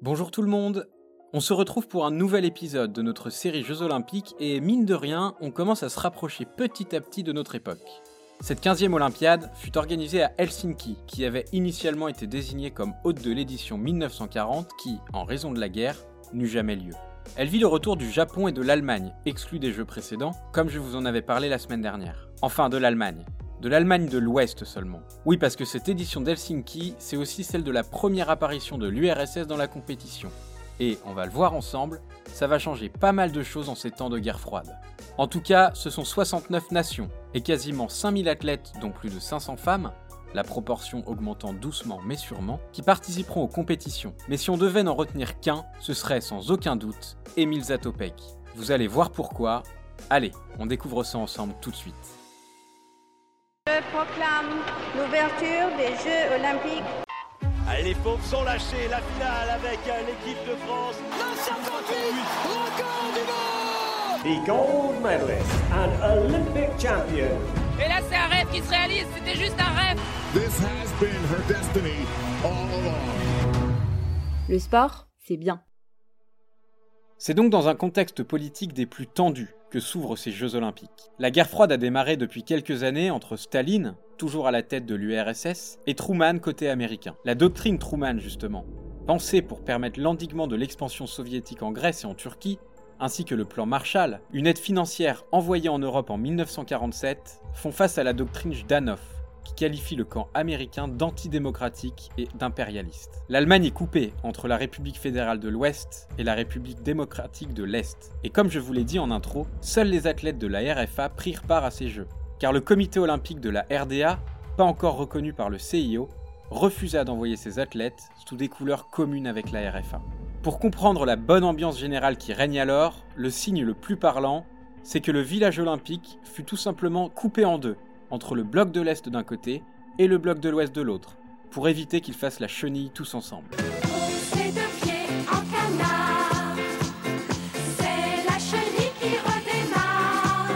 Bonjour tout le monde On se retrouve pour un nouvel épisode de notre série Jeux Olympiques et mine de rien, on commence à se rapprocher petit à petit de notre époque. Cette 15e Olympiade fut organisée à Helsinki, qui avait initialement été désignée comme hôte de l'édition 1940 qui, en raison de la guerre, n'eut jamais lieu. Elle vit le retour du Japon et de l'Allemagne, exclus des Jeux précédents, comme je vous en avais parlé la semaine dernière. Enfin, de l'Allemagne. De l'Allemagne de l'Ouest seulement. Oui, parce que cette édition d'Helsinki, c'est aussi celle de la première apparition de l'URSS dans la compétition. Et, on va le voir ensemble, ça va changer pas mal de choses en ces temps de guerre froide. En tout cas, ce sont 69 nations et quasiment 5000 athlètes, dont plus de 500 femmes, la proportion augmentant doucement mais sûrement, qui participeront aux compétitions. Mais si on devait n'en retenir qu'un, ce serait sans aucun doute Emil Zatopek. Vous allez voir pourquoi. Allez, on découvre ça ensemble tout de suite. Je proclame l'ouverture des Jeux Olympiques. Allez, les pauvres sont lâchés, la finale avec euh, l'équipe de France. the gold medalist and Olympic champion. Et là, c'est un rêve qui se réalise, c'était juste un rêve. This has been her destiny all along. Le sport, c'est bien. C'est donc dans un contexte politique des plus tendus que s'ouvrent ces Jeux olympiques. La guerre froide a démarré depuis quelques années entre Staline, toujours à la tête de l'URSS, et Truman côté américain. La doctrine Truman justement, pensée pour permettre l'endiguement de l'expansion soviétique en Grèce et en Turquie, ainsi que le plan Marshall, une aide financière envoyée en Europe en 1947, font face à la doctrine Jdanov, qualifie le camp américain d'antidémocratique et d'impérialiste. L'Allemagne est coupée entre la République fédérale de l'Ouest et la République démocratique de l'Est. Et comme je vous l'ai dit en intro, seuls les athlètes de la RFA prirent part à ces Jeux, car le comité olympique de la RDA, pas encore reconnu par le CIO, refusa d'envoyer ses athlètes sous des couleurs communes avec la RFA. Pour comprendre la bonne ambiance générale qui règne alors, le signe le plus parlant, c'est que le village olympique fut tout simplement coupé en deux, entre le bloc de l'Est d'un côté et le bloc de l'Ouest de l'autre, pour éviter qu'ils fassent la chenille tous ensemble. C'est deux pieds en canard. C'est la chenille qui redémarre.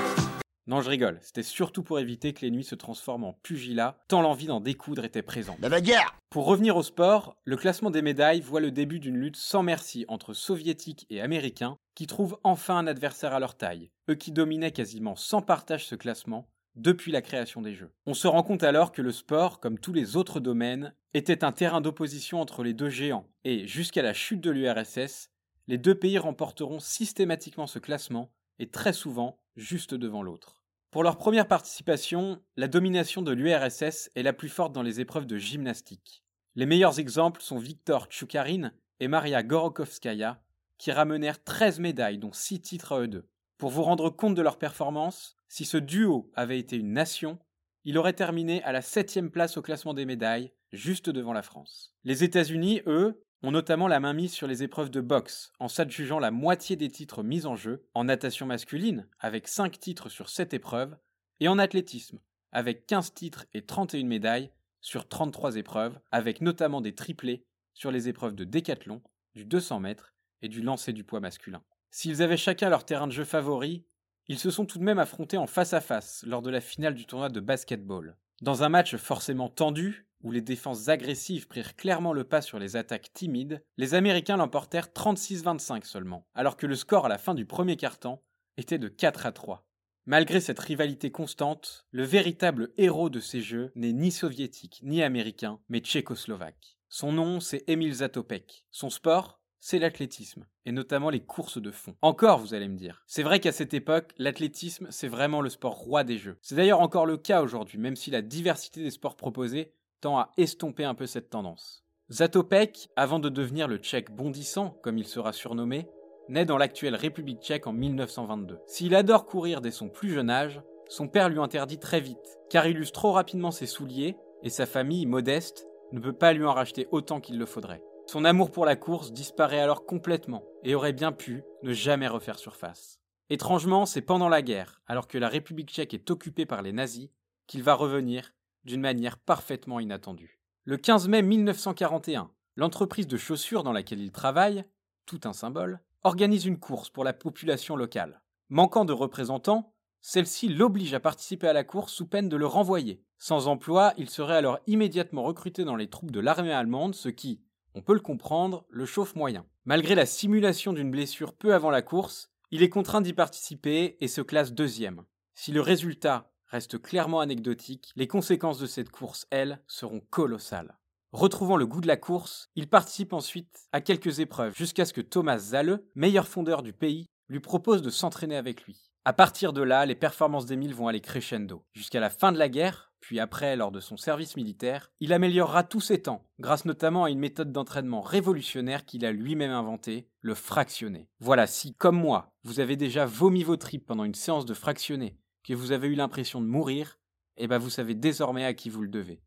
Non, je rigole, c'était surtout pour éviter que les nuits se transforment en pugilat, tant l'envie d'en découdre était présente. De la guerre Pour revenir au sport, le classement des médailles voit le début d'une lutte sans merci entre soviétiques et américains qui trouvent enfin un adversaire à leur taille, eux qui dominaient quasiment sans partage ce classement depuis la création des Jeux. On se rend compte alors que le sport, comme tous les autres domaines, était un terrain d'opposition entre les deux géants, et jusqu'à la chute de l'URSS, les deux pays remporteront systématiquement ce classement, et très souvent juste devant l'autre. Pour leur première participation, la domination de l'URSS est la plus forte dans les épreuves de gymnastique. Les meilleurs exemples sont Viktor Tchoukarine et Maria Gorokovskaya, qui ramenèrent 13 médailles, dont 6 titres à eux deux. Pour vous rendre compte de leur performance, si ce duo avait été une nation, il aurait terminé à la 7 place au classement des médailles, juste devant la France. Les États-Unis, eux, ont notamment la main mise sur les épreuves de boxe, en s'adjugeant la moitié des titres mis en jeu, en natation masculine, avec 5 titres sur 7 épreuves, et en athlétisme, avec 15 titres et 31 médailles sur 33 épreuves, avec notamment des triplés sur les épreuves de décathlon, du 200 mètres et du lancer du poids masculin. S'ils avaient chacun leur terrain de jeu favori, ils se sont tout de même affrontés en face à face lors de la finale du tournoi de basketball. Dans un match forcément tendu, où les défenses agressives prirent clairement le pas sur les attaques timides, les Américains l'emportèrent 36-25 seulement, alors que le score à la fin du premier quart-temps était de 4 à 3. Malgré cette rivalité constante, le véritable héros de ces jeux n'est ni soviétique ni américain, mais tchécoslovaque. Son nom, c'est Emil Zatopek. Son sport, c'est l'athlétisme, et notamment les courses de fond. Encore, vous allez me dire. C'est vrai qu'à cette époque, l'athlétisme, c'est vraiment le sport roi des jeux. C'est d'ailleurs encore le cas aujourd'hui, même si la diversité des sports proposés tend à estomper un peu cette tendance. Zatopek, avant de devenir le tchèque bondissant, comme il sera surnommé, naît dans l'actuelle République tchèque en 1922. S'il adore courir dès son plus jeune âge, son père lui interdit très vite, car il use trop rapidement ses souliers, et sa famille, modeste, ne peut pas lui en racheter autant qu'il le faudrait. Son amour pour la course disparaît alors complètement, et aurait bien pu ne jamais refaire surface. Étrangement, c'est pendant la guerre, alors que la République tchèque est occupée par les nazis, qu'il va revenir d'une manière parfaitement inattendue. Le 15 mai 1941, l'entreprise de chaussures dans laquelle il travaille, tout un symbole, organise une course pour la population locale. Manquant de représentants, celle-ci l'oblige à participer à la course sous peine de le renvoyer. Sans emploi, il serait alors immédiatement recruté dans les troupes de l'armée allemande, ce qui, On peut le comprendre, le chauffe moyen. Malgré la simulation d'une blessure peu avant la course, il est contraint d'y participer et se classe deuxième. Si le résultat reste clairement anecdotique, les conséquences de cette course, elles, seront colossales. Retrouvant le goût de la course, il participe ensuite à quelques épreuves jusqu'à ce que Thomas Zalle, meilleur fondeur du pays, lui propose de s'entraîner avec lui. À partir de là, les performances d'Émile vont aller crescendo. Jusqu'à la fin de la guerre, puis après lors de son service militaire, il améliorera tous ses temps, grâce notamment à une méthode d'entraînement révolutionnaire qu'il a lui-même inventée, le fractionné. Voilà, si, comme moi, vous avez déjà vomi vos tripes pendant une séance de fractionné, que vous avez eu l'impression de mourir, eh ben vous savez désormais à qui vous le devez.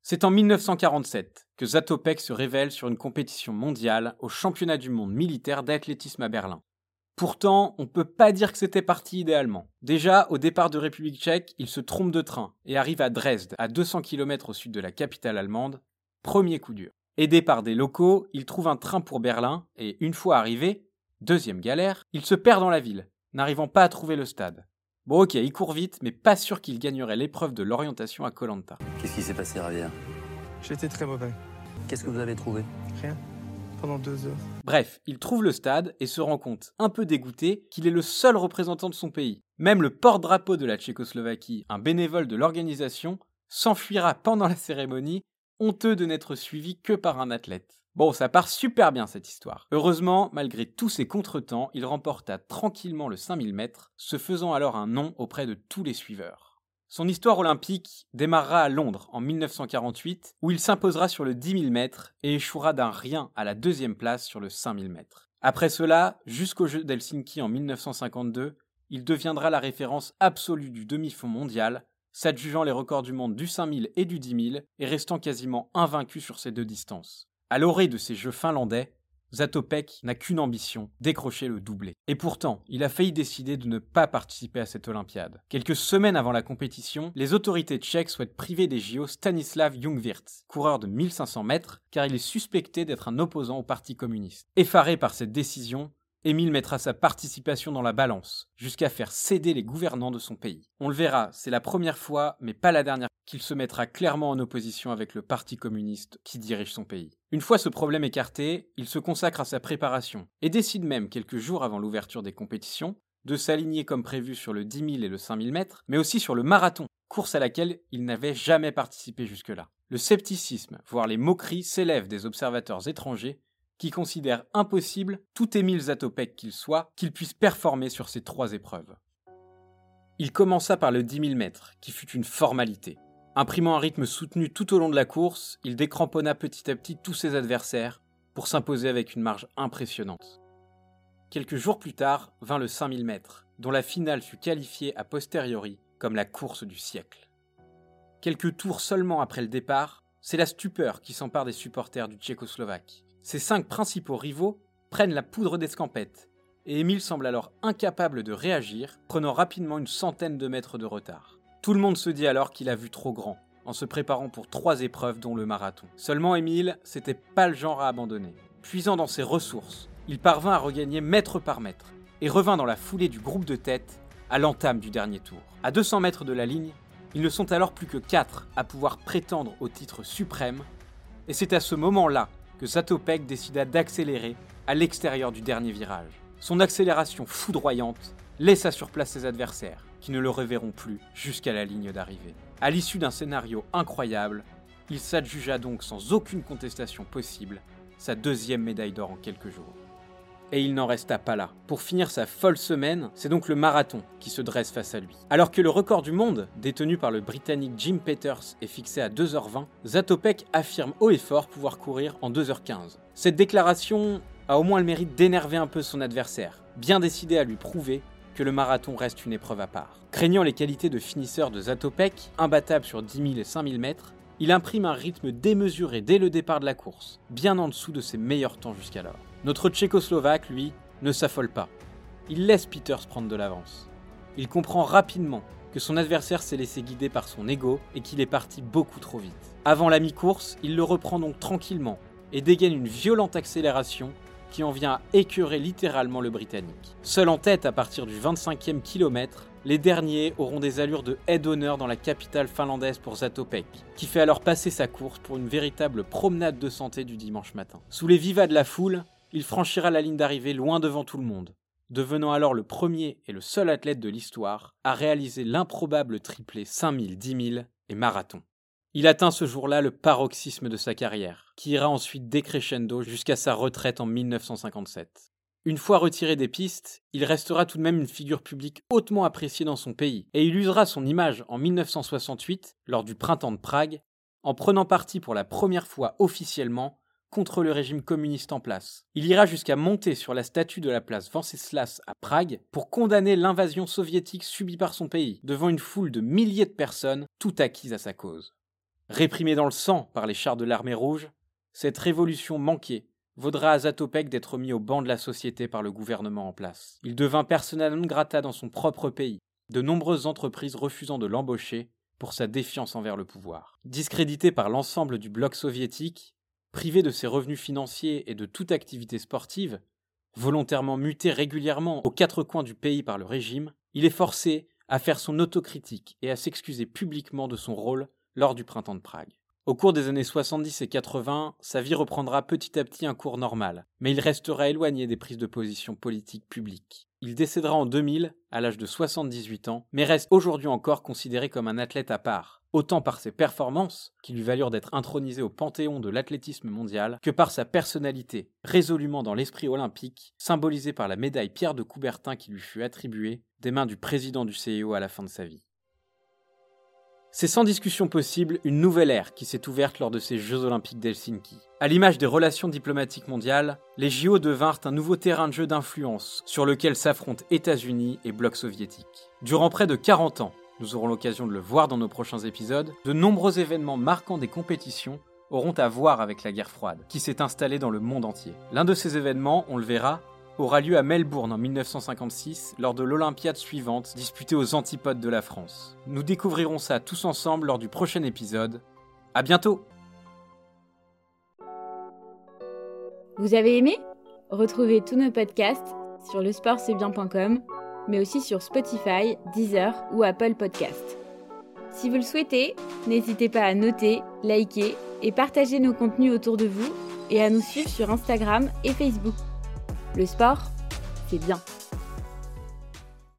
C'est en 1947 que Zatopek se révèle sur une compétition mondiale au championnat du monde militaire d'athlétisme à Berlin. Pourtant, on ne peut pas dire que c'était parti idéalement. Déjà, au départ de République tchèque, il se trompe de train et arrive à Dresde, à 200 km au sud de la capitale allemande. Premier coup dur. Aidé par des locaux, il trouve un train pour Berlin et une fois arrivé, deuxième galère, il se perd dans la ville, n'arrivant pas à trouver le stade. Bon ok, il court vite, mais pas sûr qu'il gagnerait l'épreuve de l'orientation à Colanta. Qu'est-ce qui s'est passé, Ravière J'étais très mauvais. Qu'est-ce que vous avez trouvé? Rien. Pendant deux heures. Bref, il trouve le stade et se rend compte, un peu dégoûté, qu'il est le seul représentant de son pays. Même le porte-drapeau de la Tchécoslovaquie, un bénévole de l'organisation, s'enfuira pendant la cérémonie, honteux de n'être suivi que par un athlète. Bon, ça part super bien cette histoire. Heureusement, malgré tous ces contretemps, il remporta tranquillement le 5000 mètres, se faisant alors un nom auprès de tous les suiveurs. Son histoire olympique démarrera à Londres en 1948, où il s'imposera sur le 10 000 mètres et échouera d'un rien à la deuxième place sur le 5000 mètres. Après cela, jusqu'aux Jeux d'Helsinki en 1952, il deviendra la référence absolue du demi-fond mondial, s'adjugeant les records du monde du 5000 et du 10 000 et restant quasiment invaincu sur ces deux distances. À l'orée de ces Jeux finlandais, Zatopek n'a qu'une ambition, décrocher le doublé. Et pourtant, il a failli décider de ne pas participer à cette Olympiade. Quelques semaines avant la compétition, les autorités tchèques souhaitent priver des JO Stanislav Jungwirth, coureur de 1500 mètres, car il est suspecté d'être un opposant au Parti communiste. Effaré par cette décision, Émile mettra sa participation dans la balance, jusqu'à faire céder les gouvernants de son pays. On le verra, c'est la première fois, mais pas la dernière, qu'il se mettra clairement en opposition avec le Parti communiste qui dirige son pays. Une fois ce problème écarté, il se consacre à sa préparation, et décide même, quelques jours avant l'ouverture des compétitions, de s'aligner comme prévu sur le 10 000 et le 5000 mètres, mais aussi sur le marathon, course à laquelle il n'avait jamais participé jusque-là. Le scepticisme, voire les moqueries s'élèvent des observateurs étrangers qui considèrent impossible, tout Émile Zatopek qu'il soit, qu'il puisse performer sur ces trois épreuves. Il commença par le 10 000 mètres, qui fut une formalité. Imprimant un rythme soutenu tout au long de la course, il décramponna petit à petit tous ses adversaires pour s'imposer avec une marge impressionnante. Quelques jours plus tard vint le 5000 mètres, dont la finale fut qualifiée a posteriori comme la course du siècle. Quelques tours seulement après le départ, c'est la stupeur qui s'empare des supporters du Tchécoslovaque. Ses cinq principaux rivaux prennent la poudre d'escampette, et Émile semble alors incapable de réagir, prenant rapidement une centaine de mètres de retard. Tout le monde se dit alors qu'il a vu trop grand, en se préparant pour trois épreuves dont le marathon. Seulement Émile, c'était pas le genre à abandonner. Puisant dans ses ressources, il parvint à regagner mètre par mètre, et revint dans la foulée du groupe de tête à l'entame du dernier tour. À 200 mètres de la ligne, ils ne sont alors plus que quatre à pouvoir prétendre au titre suprême, et c'est à ce moment-là que Zatopek décida d'accélérer à l'extérieur du dernier virage. Son accélération foudroyante laissa sur place ses adversaires, qui ne le reverront plus jusqu'à la ligne d'arrivée. À l'issue d'un scénario incroyable, il s'adjugea donc sans aucune contestation possible sa deuxième médaille d'or en quelques jours. Et il n'en resta pas là. Pour finir sa folle semaine, c'est donc le marathon qui se dresse face à lui. Alors que le record du monde, détenu par le Britannique Jim Peters, est fixé à 2h20, Zatopek affirme haut et fort pouvoir courir en 2h15. Cette déclaration a au moins le mérite d'énerver un peu son adversaire, bien décidé à lui prouver le marathon reste une épreuve à part. Craignant les qualités de finisseur de Zatopek, imbattable sur 10 000 et 5000 mètres, il imprime un rythme démesuré dès le départ de la course, bien en dessous de ses meilleurs temps jusqu'alors. Notre Tchécoslovaque, lui, ne s'affole pas. Il laisse Peters prendre de l'avance. Il comprend rapidement que son adversaire s'est laissé guider par son ego et qu'il est parti beaucoup trop vite. Avant la mi-course, il le reprend donc tranquillement et dégaine une violente accélération qui en vient à écœurer littéralement le Britannique. Seul en tête à partir du 25e kilomètre, les derniers auront des allures de aide d'honneur dans la capitale finlandaise pour Zatopek, qui fait alors passer sa course pour une véritable promenade de santé du dimanche matin. Sous les vivas de la foule, il franchira la ligne d'arrivée loin devant tout le monde, devenant alors le premier et le seul athlète de l'histoire à réaliser l'improbable triplé 5000, 10 000 et marathon. Il atteint ce jour-là le paroxysme de sa carrière, qui ira ensuite décrescendo jusqu'à sa retraite en 1957. Une fois retiré des pistes, il restera tout de même une figure publique hautement appréciée dans son pays, et il usera son image en 1968, lors du printemps de Prague, en prenant parti pour la première fois officiellement contre le régime communiste en place. Il ira jusqu'à monter sur la statue de la place Venceslas à Prague pour condamner l'invasion soviétique subie par son pays, devant une foule de milliers de personnes, toutes acquises à sa cause. Réprimé dans le sang par les chars de l'armée rouge, cette révolution manquée vaudra à Zatopek d'être mis au banc de la société par le gouvernement en place. Il devint persona non grata dans son propre pays, de nombreuses entreprises refusant de l'embaucher pour sa défiance envers le pouvoir. Discrédité par l'ensemble du bloc soviétique, privé de ses revenus financiers et de toute activité sportive, volontairement muté régulièrement aux quatre coins du pays par le régime, il est forcé à faire son autocritique et à s'excuser publiquement de son rôle lors du printemps de Prague. Au cours des années 70 et 80, sa vie reprendra petit à petit un cours normal, mais il restera éloigné des prises de position politiques publiques. Il décédera en 2000, à l'âge de 78 ans, mais reste aujourd'hui encore considéré comme un athlète à part, autant par ses performances, qui lui valurent d'être intronisé au panthéon de l'athlétisme mondial, que par sa personnalité, résolument dans l'esprit olympique, symbolisée par la médaille Pierre de Coubertin qui lui fut attribuée des mains du président du CIO à la fin de sa vie. C'est sans discussion possible une nouvelle ère qui s'est ouverte lors de ces Jeux olympiques d'Helsinki. À l'image des relations diplomatiques mondiales, les JO devinrent un nouveau terrain de jeu d'influence sur lequel s'affrontent États-Unis et bloc soviétique. Durant près de 40 ans, nous aurons l'occasion de le voir dans nos prochains épisodes, de nombreux événements marquants des compétitions auront à voir avec la guerre froide, qui s'est installée dans le monde entier. L'un de ces événements, on le verra, aura lieu à Melbourne en 1956 lors de l'Olympiade suivante disputée aux antipodes de la France. Nous découvrirons ça tous ensemble lors du prochain épisode. À bientôt Vous avez aimé? Retrouvez tous nos podcasts sur lesportcestbien.com, mais aussi sur Spotify, Deezer ou Apple Podcasts. Si vous le souhaitez, n'hésitez pas à noter, liker et partager nos contenus autour de vous et à nous suivre sur Instagram et Facebook. Le sport, c'est bien.